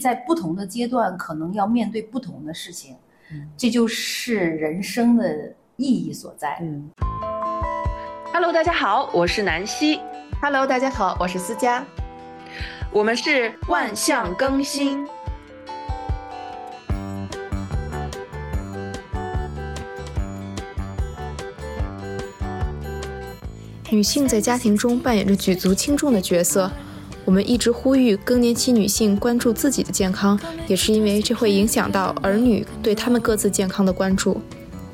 在不同的阶段可能要面对不同的事情，这就是人生的意义所在。嗯。Hello，大家好，我是南希。Hello，大家好，我是思佳。我们是万象更新。女性在家庭中扮演着举足轻重的角色。我们一直呼吁更年期女性关注自己的健康，也是因为这会影响到儿女对他们各自健康的关注。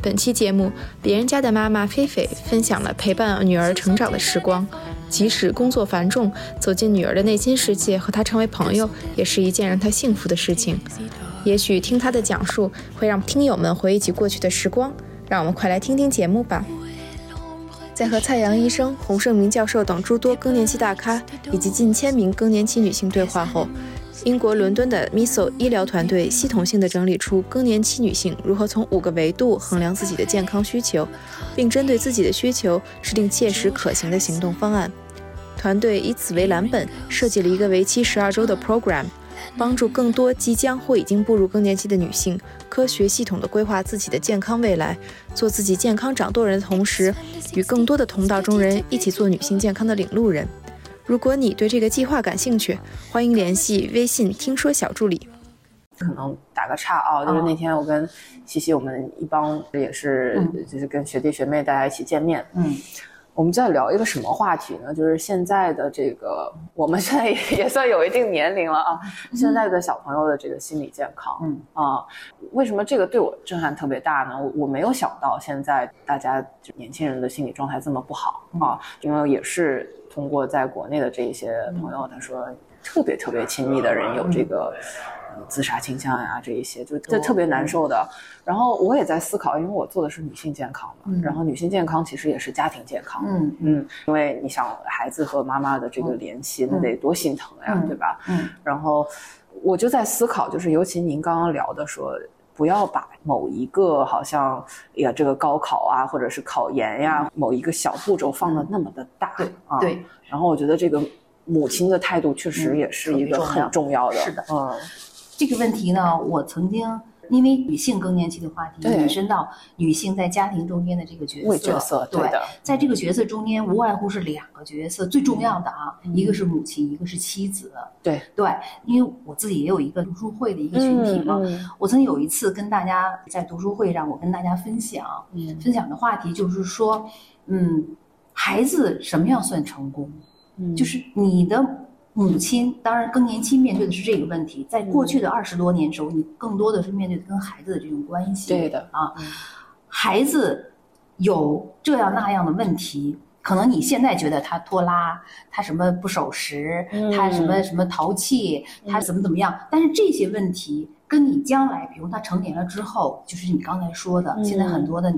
本期节目，别人家的妈妈菲菲分享了陪伴女儿成长的时光，即使工作繁重，走进女儿的内心世界，和她成为朋友，也是一件让她幸福的事情。也许听她的讲述，会让听友们回忆起过去的时光。让我们快来听听节目吧。在和蔡阳医生、洪胜明教授等诸多更年期大咖以及近千名更年期女性对话后，英国伦敦的 Miso 医疗团队系统性的整理出更年期女性如何从五个维度衡量自己的健康需求，并针对自己的需求制定切实可行的行动方案。团队以此为蓝本，设计了一个为期十二周的 program。帮助更多即将或已经步入更年期的女性，科学系统地规划自己的健康未来，做自己健康掌舵人的同时，与更多的同道中人一起做女性健康的领路人。如果你对这个计划感兴趣，欢迎联系微信“听说小助理”。可能打个岔啊，就是那天我跟西西，我们一帮也是，就是跟学弟学妹大家一起见面，嗯。我们在聊一个什么话题呢？就是现在的这个，我们现在也算有一定年龄了啊。现在的小朋友的这个心理健康，嗯啊，为什么这个对我震撼特别大呢？我我没有想到现在大家年轻人的心理状态这么不好啊，因为也是通过在国内的这一些朋友，他说特别特别亲密的人有这个。自杀倾向呀，这一些就就特别难受的。然后我也在思考，因为我做的是女性健康嘛，然后女性健康其实也是家庭健康。嗯嗯，因为你想孩子和妈妈的这个联系，那得多心疼呀，对吧？嗯。然后我就在思考，就是尤其您刚刚聊的说，不要把某一个好像呀这个高考啊，或者是考研呀，某一个小步骤放的那么的大。对啊。对。然后我觉得这个母亲的态度确实也是一个很重要的。是的。嗯。这个问题呢，我曾经因为女性更年期的话题引申到女性在家庭中间的这个角色。角色对的，在这个角色中间，无外乎是两个角色最重要的啊，一个是母亲，一个是妻子。对对，因为我自己也有一个读书会的一个群体嘛，我曾有一次跟大家在读书会上，我跟大家分享，分享的话题就是说，嗯，孩子什么样算成功？嗯，就是你的。母亲当然更年期面对的是这个问题，在过去的二十多年时候，你更多的是面对跟孩子的这种关系。对的。啊，孩子有这样那样的问题，可能你现在觉得他拖拉，他什么不守时，他什么什么淘气，他怎么怎么样，但是这些问题跟你将来，比如他成年了之后，就是你刚才说的，现在很多的。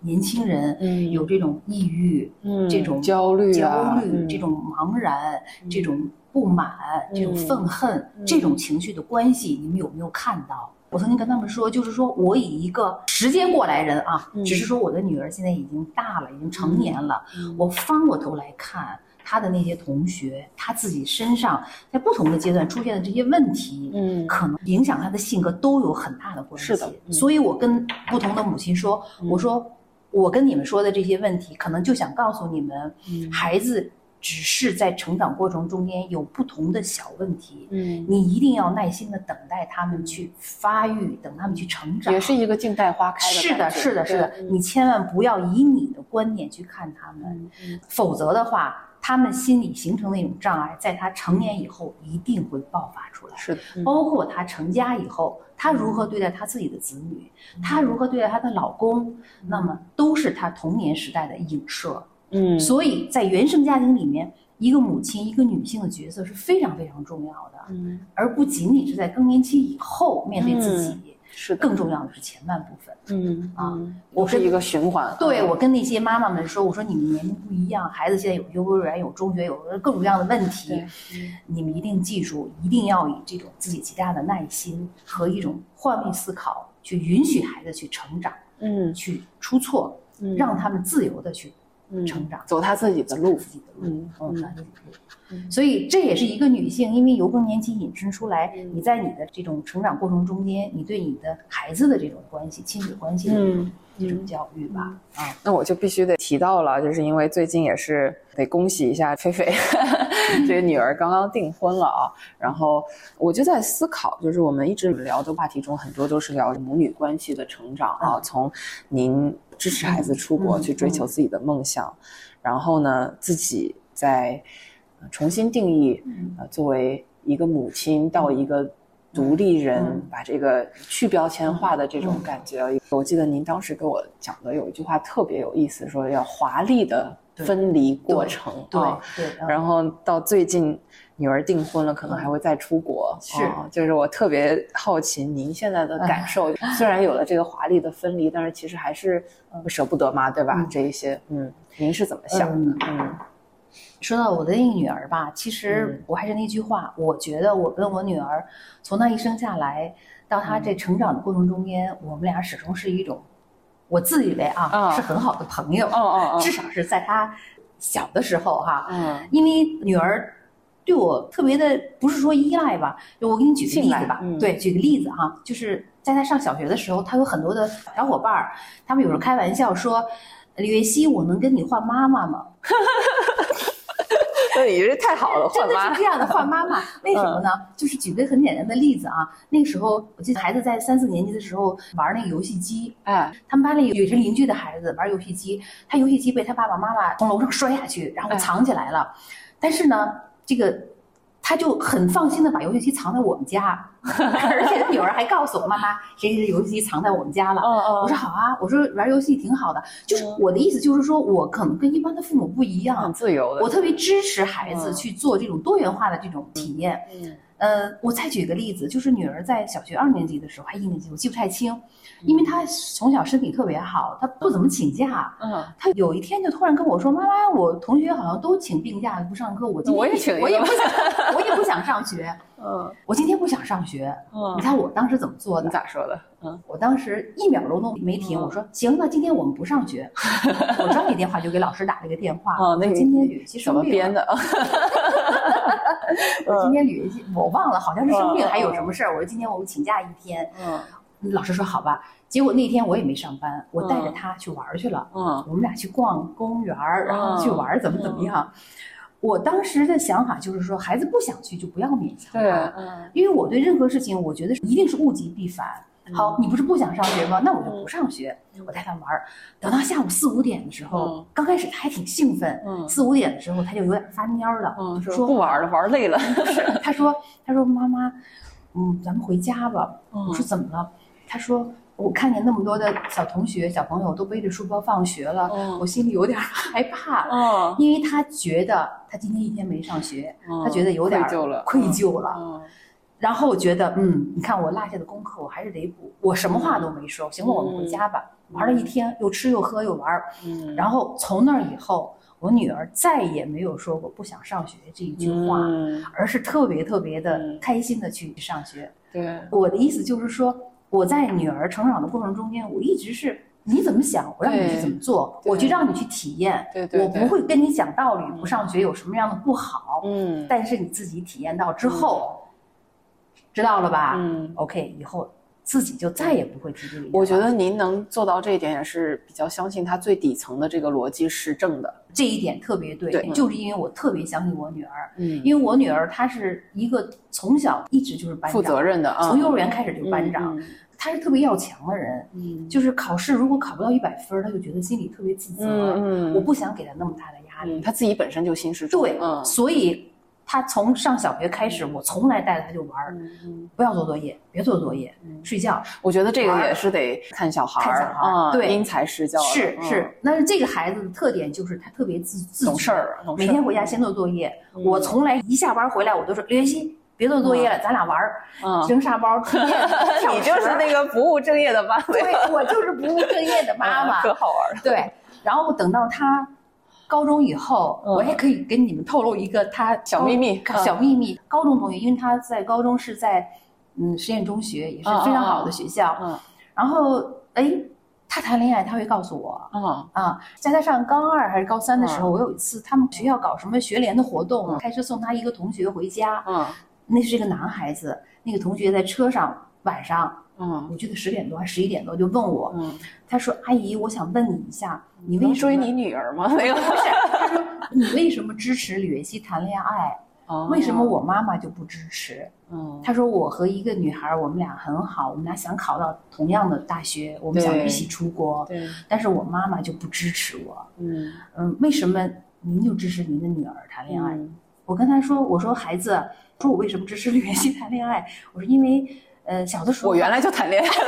年轻人有这种抑郁，这种焦虑、焦虑，这种茫然，这种不满，这种愤恨，这种情绪的关系，你们有没有看到？我曾经跟他们说，就是说我以一个时间过来人啊，只是说我的女儿现在已经大了，已经成年了，我翻过头来看她的那些同学，她自己身上在不同的阶段出现的这些问题，嗯，可能影响她的性格都有很大的关系。是的，所以我跟不同的母亲说，我说。我跟你们说的这些问题，可能就想告诉你们，孩子只是在成长过程中间有不同的小问题，嗯，你一定要耐心的等待他们去发育，等他们去成长，也是一个静待花开的。是的，是的，是的，你千万不要以你的观点去看他们，否则的话。他们心理形成的一种障碍，在他成年以后一定会爆发出来。是的，包括他成家以后，他如何对待他自己的子女，他如何对待他的老公，那么都是他童年时代的影射。嗯，所以在原生家庭里面，一个母亲，一个女性的角色是非常非常重要的。嗯，而不仅仅是在更年期以后面对自己。是更重要的是前半部分，嗯啊，我是一个循环。对我跟那些妈妈们说，我说你们年龄不一样，孩子现在有幼儿园、有中学，有各种各样的问题，你们一定记住，一定要以这种自己极大的耐心和一种换位思考，去允许孩子去成长，嗯，去出错，让他们自由的去成长，走他自己的路，自己的路，嗯，自己的路。所以这也是一个女性，因为由更年期引申出来，你在你的这种成长过程中间，你对你的孩子的这种关系、亲子关系的这种教育吧。啊，那我就必须得提到了，就是因为最近也是得恭喜一下菲菲，这个女儿刚刚订婚了啊。然后我就在思考，就是我们一直聊的话题中，很多都是聊母女关系的成长啊。从您支持孩子出国去追求自己的梦想，然后呢，自己在。重新定义，呃，作为一个母亲到一个独立人，把这个去标签化的这种感觉。我记得您当时给我讲的有一句话特别有意思，说要华丽的分离过程。对对。然后到最近女儿订婚了，可能还会再出国。是，就是我特别好奇您现在的感受。虽然有了这个华丽的分离，但是其实还是舍不得嘛，对吧？这一些，嗯，您是怎么想的？嗯。说到我的那个女儿吧，其实我还是那句话，我觉得我跟我女儿从她一生下来到她这成长的过程中间，我们俩始终是一种，我自以为啊是很好的朋友，至少是在她小的时候哈，嗯因为女儿对我特别的不是说依赖吧，就我给你举个例子吧，对，举个例子哈，就是在他上小学的时候，他有很多的小伙伴儿，他们有时候开玩笑说，李月熙，我能跟你换妈妈吗？那你这太好了，真的是这样的换妈妈？为什么呢？就是举个很简单的例子啊，那个时候我记得孩子在三四年级的时候玩那个游戏机，哎，他们班里有一个邻居的孩子玩游戏机，他游戏机被他爸爸妈妈从楼上摔下去，然后藏起来了，但是呢，这个。他就很放心的把游戏机藏在我们家，而且他女儿还告诉我妈妈，谁谁谁游戏机藏在我们家了。我说好啊，我说玩游戏挺好的。就是我的意思就是说，我可能跟一般的父母不一样，很自由的。我特别支持孩子去做这种多元化的这种体验。嗯。呃，我再举个例子，就是女儿在小学二年级的时候，还一年级，我记不太清，因为她从小身体特别好，她不怎么请假。嗯，她有一天就突然跟我说：“妈妈，我同学好像都请病假不上课，我今天我也请，我也不想，我也不想上学。嗯，我今天不想上学。嗯，你猜我当时怎么做的？你咋说的？嗯，我当时一秒钟都没停，我说行，那今天我们不上学。我抓紧电话就给老师打了个电话。哦，那今天雨其实怎么编的？我今天吕我忘了，好像是生病，还有什么事儿？我说今天我们请假一天。嗯，老师说好吧。结果那天我也没上班，我带着他去玩去了。嗯，我们俩去逛公园，然后去玩，怎么怎么样？我当时的想法就是说，孩子不想去就不要勉强他。嗯，因为我对任何事情，我觉得一定是物极必反。好，你不是不想上学吗？那我就不上学，我带他玩儿。等到下午四五点的时候，刚开始他还挺兴奋。嗯，四五点的时候他就有点发蔫了。嗯，说不玩了，玩累了。他说：“他说妈妈，嗯，咱们回家吧。”我说：“怎么了？”他说：“我看见那么多的小同学、小朋友都背着书包放学了，我心里有点 害怕。嗯，因为他觉得他今天一天没上学，他觉得有点愧疚了。愧疚了。嗯。然后我觉得，嗯，你看我落下的功课，我还是得补。我什么话都没说，行了，我们回家吧。玩了一天，又吃又喝又玩。嗯。然后从那以后，我女儿再也没有说过不想上学这一句话，而是特别特别的开心的去上学。对。我的意思就是说，我在女儿成长的过程中间，我一直是你怎么想，我让你去怎么做，我就让你去体验。对对。我不会跟你讲道理，不上学有什么样的不好。嗯。但是你自己体验到之后。知道了吧？嗯，OK，以后自己就再也不会提这个。我觉得您能做到这一点，也是比较相信他最底层的这个逻辑是正的。这一点特别对，就是因为我特别相信我女儿。嗯，因为我女儿她是一个从小一直就是班长，负责任的，从幼儿园开始就是班长。她是特别要强的人，嗯，就是考试如果考不到一百分，她就觉得心里特别自责。嗯，我不想给她那么大的压力。她自己本身就心事重。对，所以。他从上小学开始，我从来带着他就玩儿，不要做作业，别做作业，睡觉。我觉得这个也是得看小孩儿，看小孩儿，对，因材施教。是是，但是这个孩子的特点就是他特别自自懂事儿，每天回家先做作业。我从来一下班回来，我都说刘元欣，别做作业了，咱俩玩儿，扔沙包。你就是那个不务正业的妈妈。对，我就是不务正业的妈妈，可好玩了。对，然后等到他。高中以后，我也可以跟你们透露一个他小秘密。小秘密，高中同学，因为他在高中是在嗯实验中学，也是非常好的学校。嗯，然后哎。他谈恋爱他会告诉我，啊啊，在他上高二还是高三的时候，我有一次他们学校搞什么学联的活动，开车送他一个同学回家，嗯，那是一个男孩子，那个同学在车上晚上，嗯，我记得十点多还十一点多就问我，嗯，他说阿姨，我想问你一下，你为追你女儿吗？没有，不是，他说你为什么支持李元熙谈恋爱？为什么我妈妈就不支持？嗯，他说我和一个女孩，我们俩很好，我们俩想考到同样的大学，我们想一起出国。对，但是我妈妈就不支持我。嗯嗯，为什么您就支持您的女儿谈恋爱？我跟他说，我说孩子，说我为什么支持李元熙谈恋爱？我说因为呃小的时候我原来就谈恋爱了。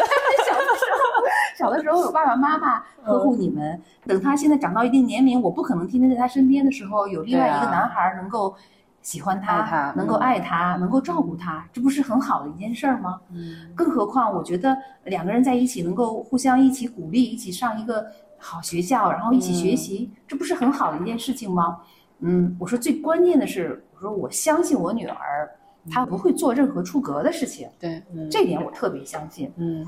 小的时候，小的时候有爸爸妈妈呵护你们。等他现在长到一定年龄，我不可能天天在他身边的时候，有另外一个男孩能够。喜欢他，能够爱他，能够照顾他，这不是很好的一件事儿吗？嗯，更何况我觉得两个人在一起能够互相一起鼓励，一起上一个好学校，然后一起学习，这不是很好的一件事情吗？嗯，我说最关键的是，我说我相信我女儿，她不会做任何出格的事情。对，这点我特别相信。嗯。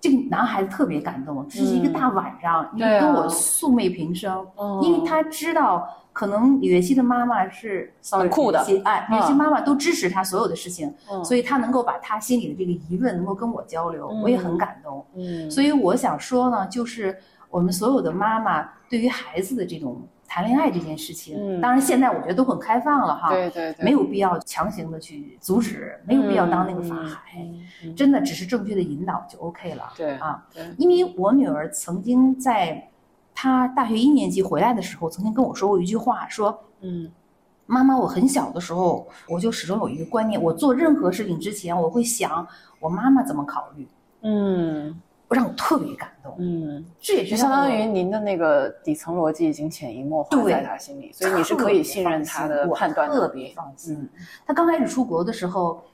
这个男孩子特别感动，这是一个大晚上，因为跟我素昧平生，因为他知道可能李月熙的妈妈是很酷的，哎，李月熙妈妈都支持他所有的事情，所以他能够把他心里的这个疑问能够跟我交流，我也很感动。嗯，所以我想说呢，就是我们所有的妈妈对于孩子的这种。谈恋爱这件事情，当然现在我觉得都很开放了哈，对对，没有必要强行的去阻止，没有必要当那个法海，真的只是正确的引导就 OK 了。对啊，因为我女儿曾经在她大学一年级回来的时候，曾经跟我说过一句话，说，嗯，妈妈，我很小的时候我就始终有一个观念，我做任何事情之前，我会想我妈妈怎么考虑，嗯。让我特别感动，嗯，这也是相当于您的那个底层逻辑已经潜移默化在他心里，所以你是可以信任他的判断特别放心。他刚开始出国的时候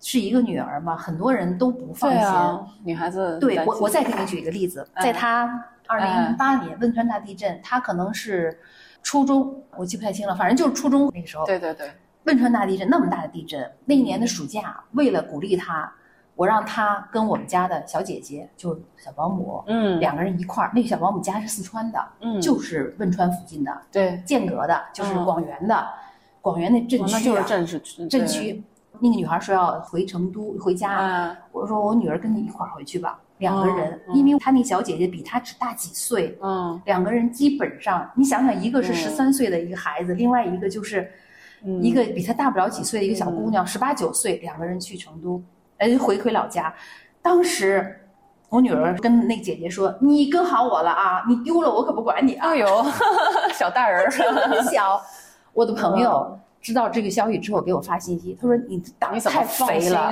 是一个女儿嘛，很多人都不放心。女孩子，对我，我再给你举一个例子，在他二零零八年汶川大地震，他可能是初中，我记不太清了，反正就是初中那个时候。对对对，汶川大地震那么大的地震，那一年的暑假，为了鼓励他。我让他跟我们家的小姐姐，就小保姆，嗯，两个人一块儿。那个小保姆家是四川的，嗯，就是汶川附近的，对，剑阁的，就是广元的，广元那镇区啊，镇是镇区。那个女孩说要回成都回家，我说我女儿跟你一块儿回去吧，两个人，因为她那小姐姐比她只大几岁，嗯，两个人基本上，你想想，一个是十三岁的一个孩子，另外一个就是一个比她大不了几岁的一个小姑娘，十八九岁，两个人去成都。哎，回回老家，当时我女儿跟那姐姐说：“你跟好我了啊，你丢了我可不管你啊。”哎呦，小大人儿，很小。我的朋友知道这个消息之后，给我发信息，他说：“你胆儿太肥了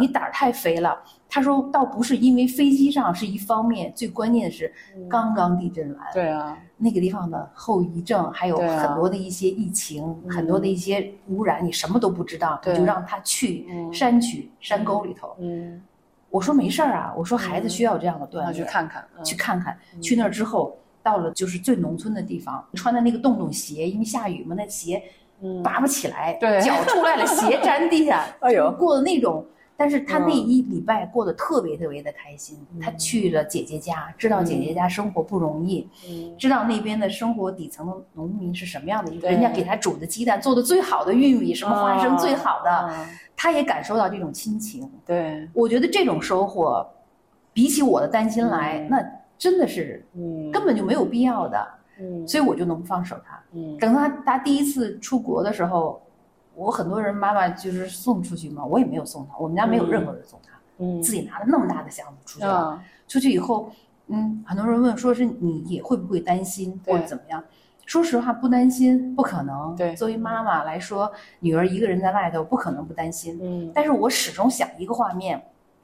你胆儿太肥了。”他说：“倒不是因为飞机上是一方面，最关键的是刚刚地震完，对啊，那个地方的后遗症，还有很多的一些疫情，很多的一些污染，你什么都不知道，你就让他去山区山沟里头。嗯，我说没事儿啊，我说孩子需要这样的锻炼，去看看，去看看。去那儿之后，到了就是最农村的地方，穿的那个洞洞鞋，因为下雨嘛，那鞋拔不起来，脚出来了，鞋粘地下，哎呦，过的那种。”但是他那一礼拜过得特别特别的开心，他去了姐姐家，知道姐姐家生活不容易，知道那边的生活底层的农民是什么样的一个，人家给他煮的鸡蛋做的最好的玉米，什么花生最好的，他也感受到这种亲情。对，我觉得这种收获，比起我的担心来，那真的是，根本就没有必要的。嗯，所以我就能放手他。嗯，等他他第一次出国的时候。我很多人妈妈就是送出去嘛，我也没有送他，我们家没有任何人送他，嗯，自己拿了那么大的箱子出去了。出去以后，嗯，很多人问说是你也会不会担心或者怎么样？说实话不担心，不可能。对，作为妈妈来说，女儿一个人在外头不可能不担心。嗯，但是我始终想一个画面，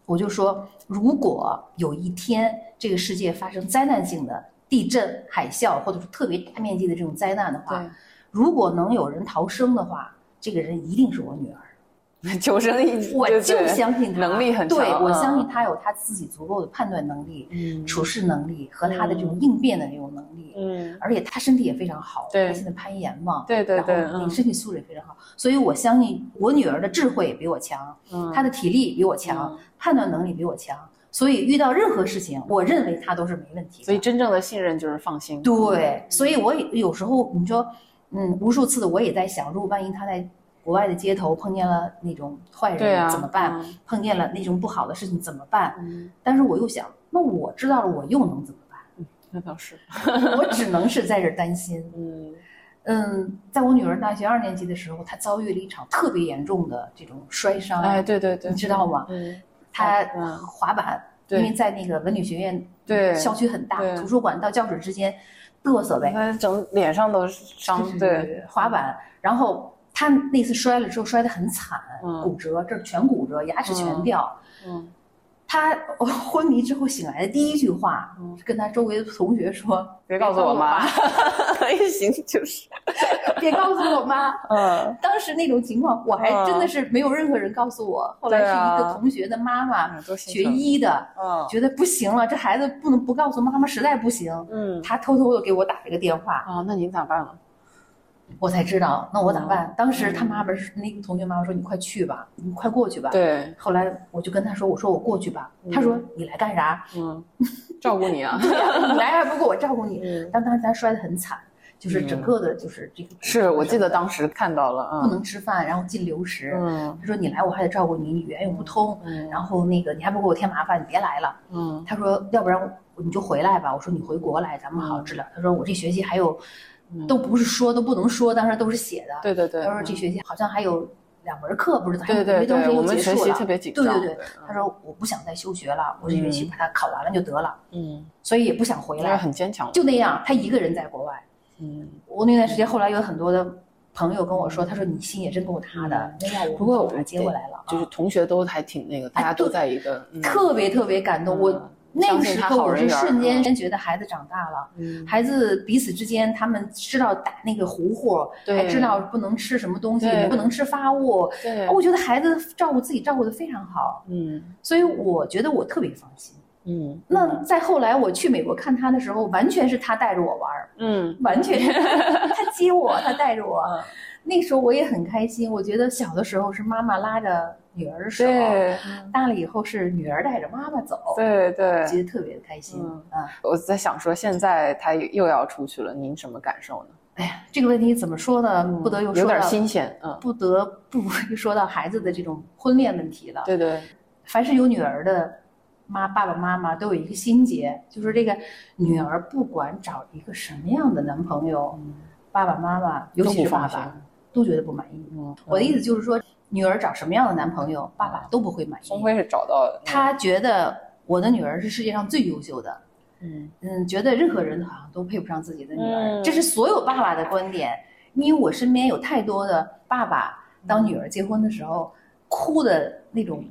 我就说，如果有一天这个世界发生灾难性的地震、海啸，或者是特别大面积的这种灾难的话，如果能有人逃生的话。这个人一定是我女儿，求生意，我就相信能力很强。对，我相信她有她自己足够的判断能力、处事能力和她的这种应变的这种能力。嗯，而且她身体也非常好，对，现在攀岩嘛，对对对，你身体素质也非常好，所以我相信我女儿的智慧比我强，嗯，她的体力比我强，判断能力比我强。所以遇到任何事情，我认为他都是没问题。所以真正的信任就是放心。对，所以我有时候你说，嗯，无数次的我也在想，如果万一他在国外的街头碰见了那种坏人怎么办？碰见了那种不好的事情怎么办？但是我又想，那我知道了，我又能怎么办？那倒是，我只能是在这担心。嗯嗯，在我女儿大学二年级的时候，她遭遇了一场特别严重的这种摔伤。哎，对对对，你知道吗？嗯。他滑板，因为在那个文理学院，对校区很大，图书馆到教室之间嘚瑟呗，整脸上都是伤。对，滑板，然后他那次摔了之后摔得很惨，骨折，这全骨折，牙齿全掉。嗯。他昏迷之后醒来的第一句话，是跟他周围的同学说：“别告诉我妈。”也行，就是 别告诉我妈。嗯，当时那种情况，我还真的是没有任何人告诉我。后来是一个同学的妈妈，学医的，嗯，觉得不行了，这孩子不能不告诉妈妈，实在不行。嗯，他偷偷的给我打了个电话。啊，那您咋办了？我才知道，那我咋办？当时他妈妈是那个同学妈妈说：“你快去吧，你快过去吧。”对。后来我就跟他说：“我说我过去吧。”他说：“你来干啥？”嗯，照顾你啊。对呀，你来还不够我照顾你。嗯。但当时咱摔得很惨，就是整个的，就是这个。是我记得当时看到了，不能吃饭，然后进流食。嗯。他说：“你来我还得照顾你，你语言又不通。嗯。然后那个你还不给我添麻烦，你别来了。嗯。他说：“要不然你就回来吧。”我说：“你回国来，咱们好好治疗。”他说：“我这学期还有。”都不是说都不能说，当时都是写的。对对对。他说这学期好像还有两门课，不是？对对对。我们学习特别紧张。对对对。他说我不想再休学了，我这学期把它考完了就得了。嗯。所以也不想回来。很坚强。就那样，他一个人在国外。嗯。我那段时间后来有很多的朋友跟我说，他说你心也真够塌的。不过我接过来了，就是同学都还挺那个，大家都在一个特别特别感动我。那个时候我是瞬间觉得孩子长大了，孩子彼此之间他们知道打那个糊糊，还知道不能吃什么东西，不能吃发物。对，我觉得孩子照顾自己照顾的非常好。嗯，所以我觉得我特别放心。嗯，那再后来我去美国看他的时候，完全是他带着我玩儿。嗯，完全是 他接我，他带着我。那时候我也很开心。我觉得小的时候是妈妈拉着。女儿的手，大了以后是女儿带着妈妈走，对对，觉得特别的开心。嗯，我在想说，现在他又要出去了，您什么感受呢？哎呀，这个问题怎么说呢？不得又有点新鲜，嗯，不得不又说到孩子的这种婚恋问题了。对对，凡是有女儿的妈爸爸妈妈都有一个心结，就是这个女儿不管找一个什么样的男朋友，爸爸妈妈尤其是爸爸都觉得不满意。嗯，我的意思就是说。女儿找什么样的男朋友，爸爸都不会满意。宋辉是找到，他觉得我的女儿是世界上最优秀的。嗯嗯，觉得任何人好像都配不上自己的女儿，这是所有爸爸的观点。因为我身边有太多的爸爸，当女儿结婚的时候，哭的那种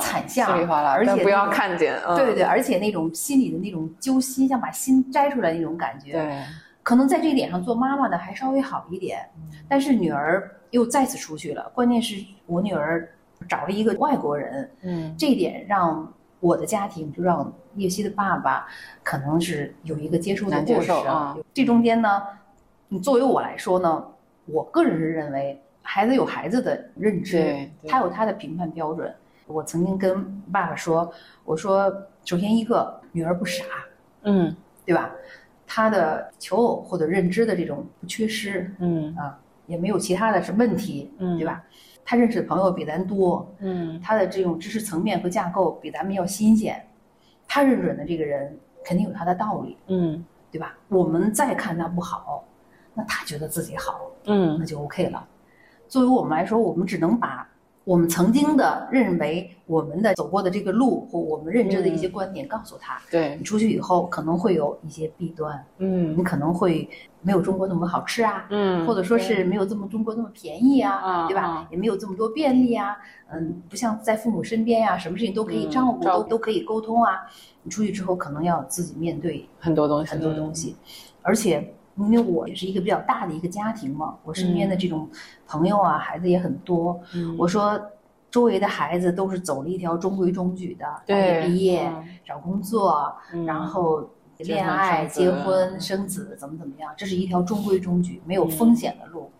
惨相，而且不要看见。对对对，而且那种心里的那种揪心，像把心摘出来那种感觉。对，可能在这一点上做妈妈的还稍微好一点，但是女儿。又再次出去了，关键是我女儿找了一个外国人，嗯，这一点让我的家庭就让叶希的爸爸可能是有一个接受的过程啊。这中间呢，你作为我来说呢，我个人是认为孩子有孩子的认知，他有他的评判标准。我曾经跟爸爸说，我说首先一个女儿不傻，嗯，对吧？她的求偶或者认知的这种不缺失，嗯啊。也没有其他的是问题，嗯，对吧？他认识的朋友比咱多，嗯，他的这种知识层面和架构比咱们要新鲜，他认准的这个人肯定有他的道理，嗯，对吧？我们再看他不好，那他觉得自己好，嗯，那就 OK 了。作为我们来说，我们只能把。我们曾经的认为，我们的走过的这个路或我们认知的一些观点，告诉他，对。你出去以后可能会有一些弊端，嗯，你可能会没有中国那么好吃啊，嗯，或者说是没有这么中国那么便宜啊，对吧？也没有这么多便利啊，嗯，不像在父母身边呀，什么事情都可以照顾，都都可以沟通啊。你出去之后，可能要自己面对很多东西，很多东西，而且。因为我也是一个比较大的一个家庭嘛，我身边的这种朋友啊，孩子也很多。我说，周围的孩子都是走了一条中规中矩的，大学毕业、找工作，然后恋爱、结婚、生子，怎么怎么样，这是一条中规中矩、没有风险的路。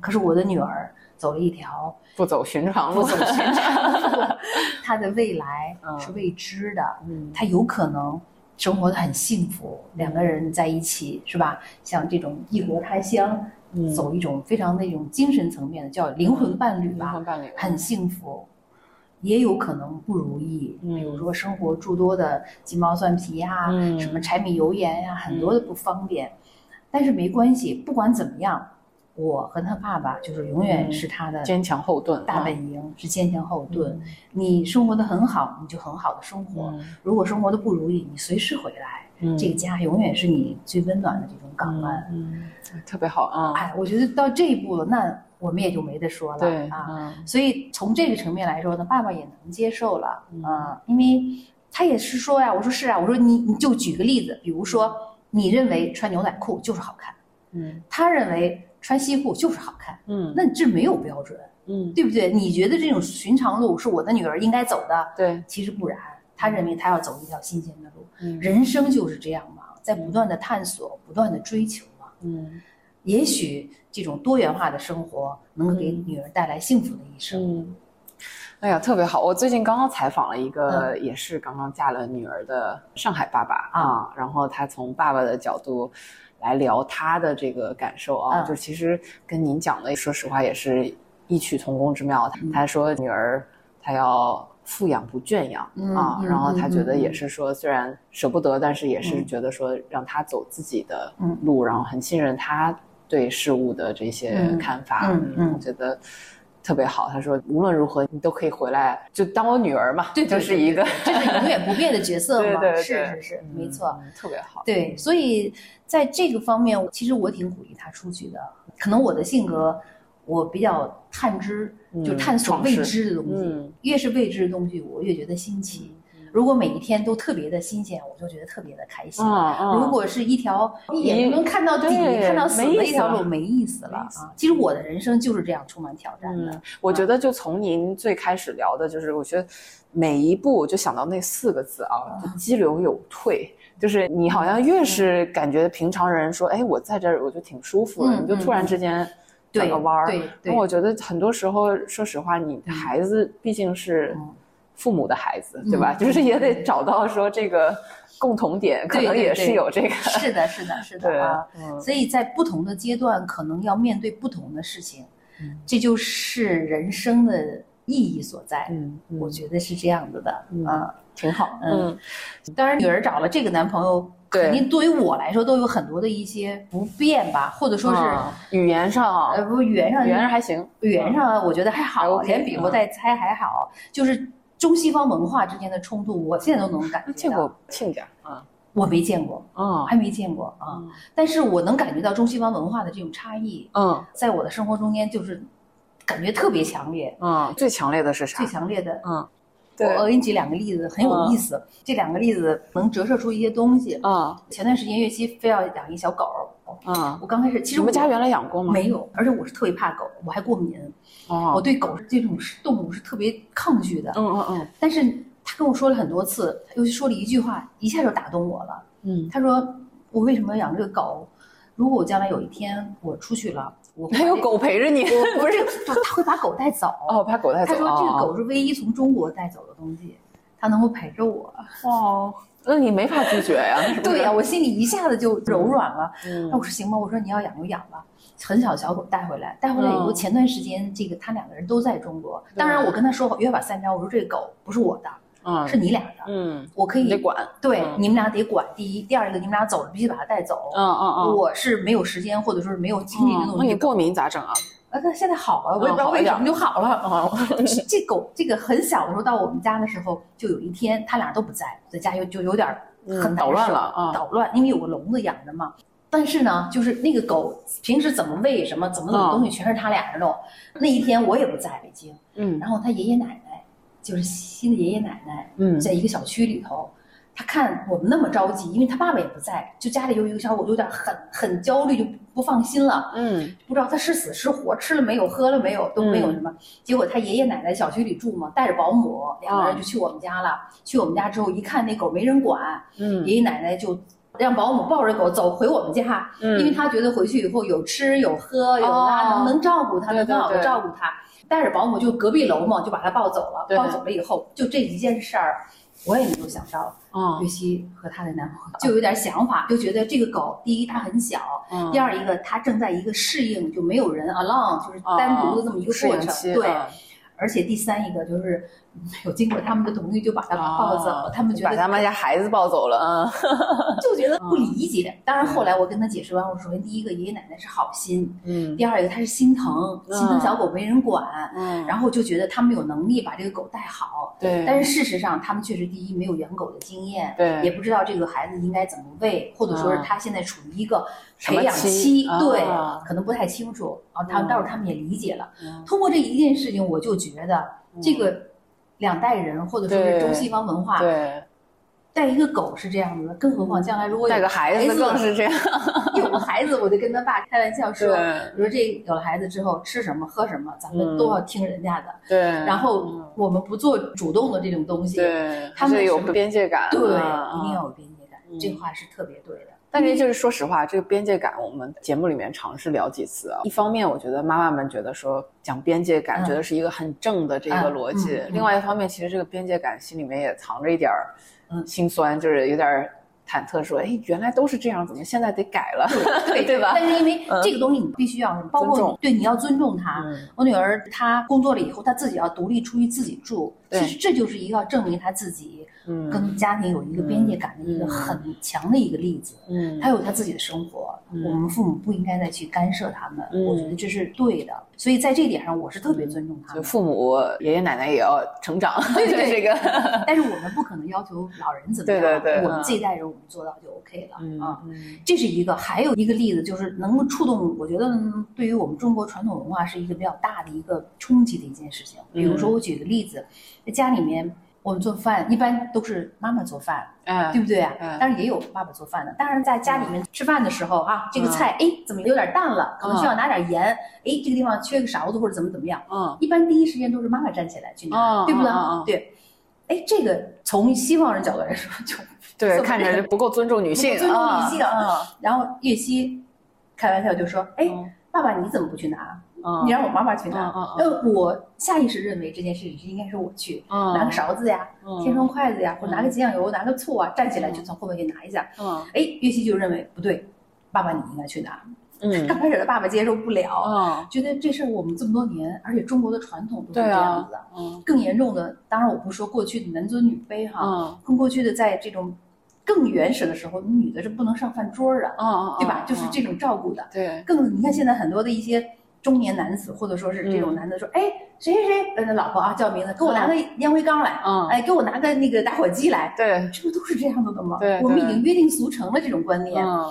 可是我的女儿走了一条不走寻常路，不走寻常路，她的未来是未知的，嗯，他有可能生活的很幸福，两个人在一起是吧？像这种异国他乡，走一种非常那种精神层面的叫灵魂伴侣吧，灵魂伴侣很幸福。也有可能不如意，比如说生活诸多的鸡毛蒜皮呀，什么柴米油盐呀，很多的不方便。但是没关系，不管怎么样，我和他爸爸就是永远是他的坚强后盾，大本营是坚强后盾。你生活的很好，你就很好的生活；如果生活的不如意，你随时回来，这个家永远是你最温暖的这种港湾。嗯，特别好啊！哎，我觉得到这一步了，那。我们也就没得说了啊，所以从这个层面来说呢，爸爸也能接受了啊，因为他也是说呀，我说是啊，我说你你就举个例子，比如说你认为穿牛仔裤就是好看，嗯，他认为穿西裤就是好看，嗯，那这没有标准，嗯，对不对？你觉得这种寻常路是我的女儿应该走的，对，其实不然，她认为她要走一条新鲜的路，嗯，人生就是这样嘛，在不断的探索，不断的追求嘛，嗯。也许这种多元化的生活能够给女儿带来幸福的一生。嗯，哎呀，特别好！我最近刚刚采访了一个，也是刚刚嫁了女儿的上海爸爸啊，然后他从爸爸的角度来聊他的这个感受啊，就其实跟您讲的，说实话也是异曲同工之妙。他说女儿他要富养不圈养啊，然后他觉得也是说，虽然舍不得，但是也是觉得说让他走自己的路，然后很信任他。对事物的这些看法，嗯嗯，我觉得特别好。他说，无论如何，你都可以回来，就当我女儿嘛，对，就是一个，这是永远不变的角色嘛，是是是，没错，特别好。对，所以在这个方面，其实我挺鼓励他出去的。可能我的性格，我比较探知，就探索未知的东西，越是未知的东西，我越觉得新奇。如果每一天都特别的新鲜，我就觉得特别的开心。如果是一条一眼就能看到底、看到死的一条路，没意思了啊！其实我的人生就是这样，充满挑战的。我觉得就从您最开始聊的，就是我觉得每一步就想到那四个字啊，激流勇退。就是你好像越是感觉平常人说，哎，我在这儿我就挺舒服的，你就突然之间转个弯儿。对，我觉得很多时候，说实话，你孩子毕竟是。父母的孩子，对吧？就是也得找到说这个共同点，可能也是有这个。是的，是的，是的 啊。所以在不同的阶段，可能要面对不同的事情，这就是人生的意义所在。嗯，我觉得是这样子的啊，挺好。嗯，当然，女儿找了这个男朋友，肯定对于我来说都有很多的一些不便吧，或者说是语言上，呃，不，语言上，语言上还行。语言上我觉得还好，连比划带猜还好，就是。中西方文化之间的冲突，我现在都能感觉到。见过亲家啊？我没见过啊，还没见过啊。但是我能感觉到中西方文化的这种差异。嗯，在我的生活中间，就是感觉特别强烈。嗯，最强烈的是啥？最强烈的，嗯，我我给你举两个例子，很有意思。这两个例子能折射出一些东西。啊，前段时间月西非要养一小狗。啊，我刚开始其实我们家原来养过吗？没有，而且我是特别怕狗，我还过敏。哦，我对狗这种动物是特别抗拒的。嗯嗯嗯。但是他跟我说了很多次，尤其说了一句话，一下就打动我了。嗯，他说我为什么要养这个狗？如果我将来有一天我出去了，我还有狗陪着你，不是，他会把狗带走。哦，把狗带走。他说这个狗是唯一从中国带走的东西，它能够陪着我。哦。那你没法拒绝呀？对呀，我心里一下子就柔软了。那我说行吧，我说你要养就养吧。很小小狗带回来，带回来以后，前段时间这个他两个人都在中国。当然我跟他说好约法三章，我说这个狗不是我的，嗯，是你俩的，嗯，我可以得管。对，你们俩得管。第一，第二个，你们俩走了必须把它带走。嗯嗯嗯，我是没有时间或者说是没有精力那种。那你过敏咋整啊？啊，它现在好了，我也不知道为什么就好了。这狗这个很小的时候到我们家的时候，就有一天他俩都不在，在家又就有点很捣乱了啊，捣乱，因为有个笼子养着嘛。但是呢，就是那个狗平时怎么喂什么，怎么弄东西，全是他俩弄。那一天我也不在北京，嗯，然后他爷爷奶奶，就是新的爷爷奶奶，嗯，在一个小区里头。他看我们那么着急，因为他爸爸也不在，就家里有一个小狗，有点很很焦虑，就不放心了。嗯，不知道他是死是活，吃了没有，喝了没有，都没有什么。结果他爷爷奶奶小区里住嘛，带着保姆，两个人就去我们家了。去我们家之后一看，那狗没人管，嗯，爷爷奶奶就让保姆抱着狗走回我们家，因为他觉得回去以后有吃有喝有拉，能能照顾他，能很好的照顾他。带着保姆就隔壁楼嘛，就把他抱走了。抱走了以后，就这一件事儿，我也没有想到。嗯，月熙和她的男朋友就有点想法，就觉得这个狗，第一它很小，第二一个它正在一个适应，就没有人 alone，就是单独的这么一个过程。对，而且第三一个就是。没 有经过他们的同意就把他抱走，他们觉得把他们家孩子抱走了，嗯，就觉得不理解。当然后来我跟他解释完，我说第一个爷爷奶奶是好心，嗯，第二一个他是心疼，心疼小狗没人管，嗯，然后就觉得他们有能力把这个狗带好，对。但是事实上他们确实第一没有养狗的经验，对，也不知道这个孩子应该怎么喂，或者说是他现在处于一个培养期，对，可能不太清楚。然后他们到时候他们也理解了。通过这一件事情，我就觉得这个。两代人，或者说是中西方文化，对，带一个狗是这样子的，更何况将来如果带个孩子更是这样。有了孩子，我就跟他爸开玩笑说：“我说这有了孩子之后，吃什么喝什么，咱们都要听人家的。对，然后我们不做主动的这种东西。对，他们有边界感。对，一定要有边界感。这话是特别对的。但是就是说实话，这个边界感，我们节目里面尝试聊几次啊。一方面，我觉得妈妈们觉得说讲边界感，觉得是一个很正的这个逻辑；另外一方面，其实这个边界感心里面也藏着一点儿心酸，就是有点忐忑，说哎，原来都是这样，怎么现在得改了？对对吧？但是因为这个东西，你必须要包括对你要尊重她。我女儿她工作了以后，她自己要独立出去自己住，其实这就是一个证明她自己。跟家庭有一个边界感的一个很强的一个例子，嗯，他有他自己的生活，我们父母不应该再去干涉他们，我觉得这是对的。所以在这点上，我是特别尊重他们。父母爷爷奶奶也要成长，对对 这个。但是我们不可能要求老人怎么样，对对对，我们这一代人我们做到就 OK 了啊。这是一个，还有一个例子就是能够触动，我觉得对于我们中国传统文化是一个比较大的一个冲击的一件事情。比如说，我举个例子，在家里面。我们做饭一般都是妈妈做饭，嗯，对不对啊？嗯，当然也有爸爸做饭的。当然在家里面吃饭的时候啊，这个菜哎怎么有点淡了？可能需要拿点盐。哎，这个地方缺个勺子或者怎么怎么样？嗯，一般第一时间都是妈妈站起来去拿，对不对？对。哎，这个从西方人角度来说就 对，看着不够尊重女性，尊重女性。然后月西开玩笑就说：“哎，爸爸你怎么不去拿？”你让我妈妈去拿，呃，我下意识认为这件事情是应该是我去拿个勺子呀，添双筷子呀，或拿个酱油，拿个醋啊，站起来就从后面去拿一下。嗯，哎，月西就认为不对，爸爸你应该去拿。嗯，刚开始的爸爸接受不了，觉得这事儿我们这么多年，而且中国的传统都是这样子的。嗯，更严重的，当然我不说过去的男尊女卑哈，更过去的在这种更原始的时候，女的是不能上饭桌的，嗯对吧？就是这种照顾的。对，更你看现在很多的一些。中年男子，或者说是这种男的说：“哎，谁谁谁，呃，老婆啊，叫名字，给我拿个烟灰缸来，嗯，哎，给我拿个那个打火机来。”对，这不都是这样子的吗？对，我们已经约定俗成了这种观念。嗯，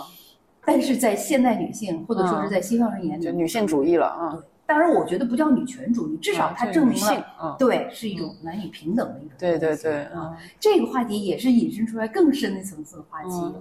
但是在现代女性，或者说是在西方人眼里，就女性主义了啊。当然，我觉得不叫女权主义，至少它证明了，对，是一种男女平等的一种。对对对，啊，这个话题也是引申出来更深的层次的话题，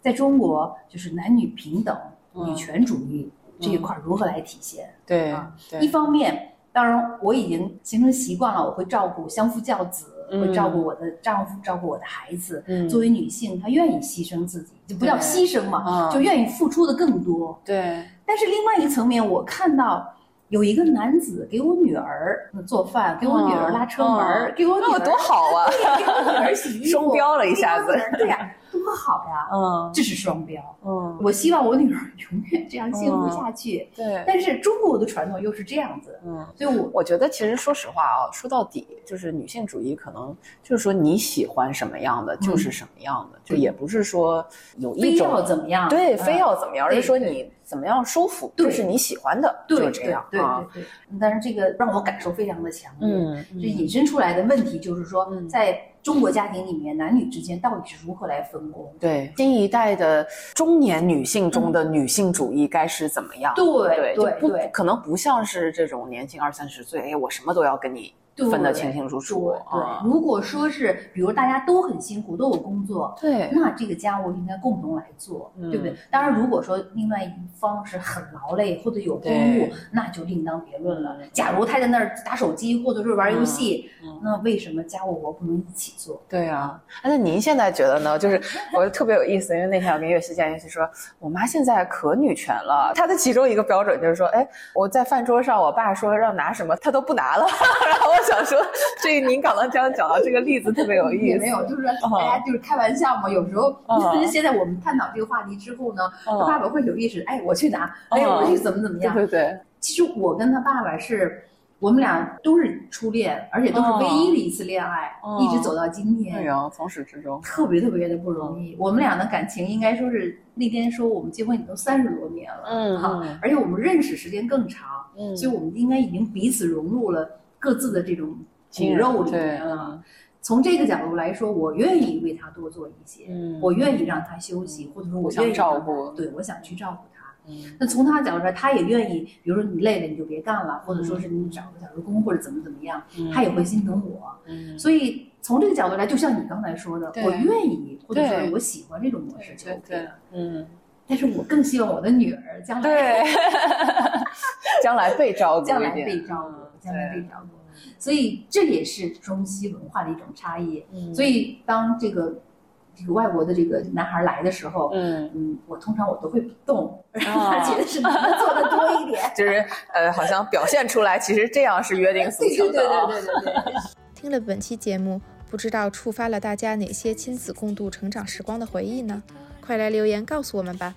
在中国就是男女平等、女权主义。这一块如何来体现？对啊，一方面，当然我已经形成习惯了，我会照顾相夫教子，会照顾我的丈夫，照顾我的孩子。嗯，作为女性，她愿意牺牲自己，就不叫牺牲嘛，就愿意付出的更多。对。但是另外一个层面，我看到有一个男子给我女儿做饭，给我女儿拉车门，给我女儿多好啊，给我女儿洗衣 服，双标了一下子。对呀。多好呀！嗯，这是双标。嗯，我希望我女儿永远这样幸福下去。对，但是中国的传统又是这样子。嗯，所以，我我觉得其实说实话啊，说到底就是女性主义，可能就是说你喜欢什么样的就是什么样的，就也不是说有一种非要怎么样，对，非要怎么样，而是说你怎么样舒服，就是你喜欢的，就这样。对对对。但是这个让我感受非常的强烈。嗯，这引申出来的问题就是说，在。中国家庭里面，男女之间到底是如何来分工？对新一代的中年女性中的女性主义该是怎么样？对对对，可能不像是这种年轻二三十岁，哎，我什么都要跟你分得清清楚楚。对，如果说是，比如大家都很辛苦，都有工作，对，那这个家务应该共同来做，对不对？当然，如果说另外一方是很劳累或者有公务，那就另当别论了。假如他在那儿打手机或者是玩游戏，那为什么家务活不能一起做？对啊，那您现在觉得呢？就是我特别有意思，因为那天我跟岳西见，岳西说，我妈现在可女权了。她的其中一个标准就是说，哎，我在饭桌上，我爸说让拿什么，她都不拿了。然后我想说，这您刚刚这样讲到这个例子特别有意思。没有，就是大家就是开玩笑嘛。有时候，就是现在我们探讨这个话题之后呢，他爸爸会有意识，哎，我去拿，哎，我去怎么怎么样。对对对。其实我跟他爸爸是。我们俩都是初恋，而且都是唯一的一次恋爱，一直走到今天。对呀，从始至终，特别特别的不容易。我们俩的感情应该说是那天说我们结婚已经三十多年了，嗯哈，而且我们认识时间更长，嗯，所以我们应该已经彼此融入了各自的这种骨肉里面啊。从这个角度来说，我愿意为他多做一些，嗯，我愿意让他休息，或者说我愿意照顾，对我想去照顾他。那从他角度说，他也愿意，比如说你累了你就别干了，或者说是你找个小时工或者怎么怎么样，他也会心疼我。所以从这个角度来，就像你刚才说的，我愿意，或者说我喜欢这种模式就 OK 了。嗯，但是我更希望我的女儿将来 将来被照顾，将来被照顾，将来被照顾。所以这也是中西文化的一种差异。所以当这个。这个外国的这个男孩来的时候，嗯嗯，我通常我都会不动，他觉得是你们做的多一点，就是呃，好像表现出来，其实这样是约定俗成的。对对对对对。听了本期节目，不知道触发了大家哪些亲子共度成长时光的回忆呢？快来留言告诉我们吧。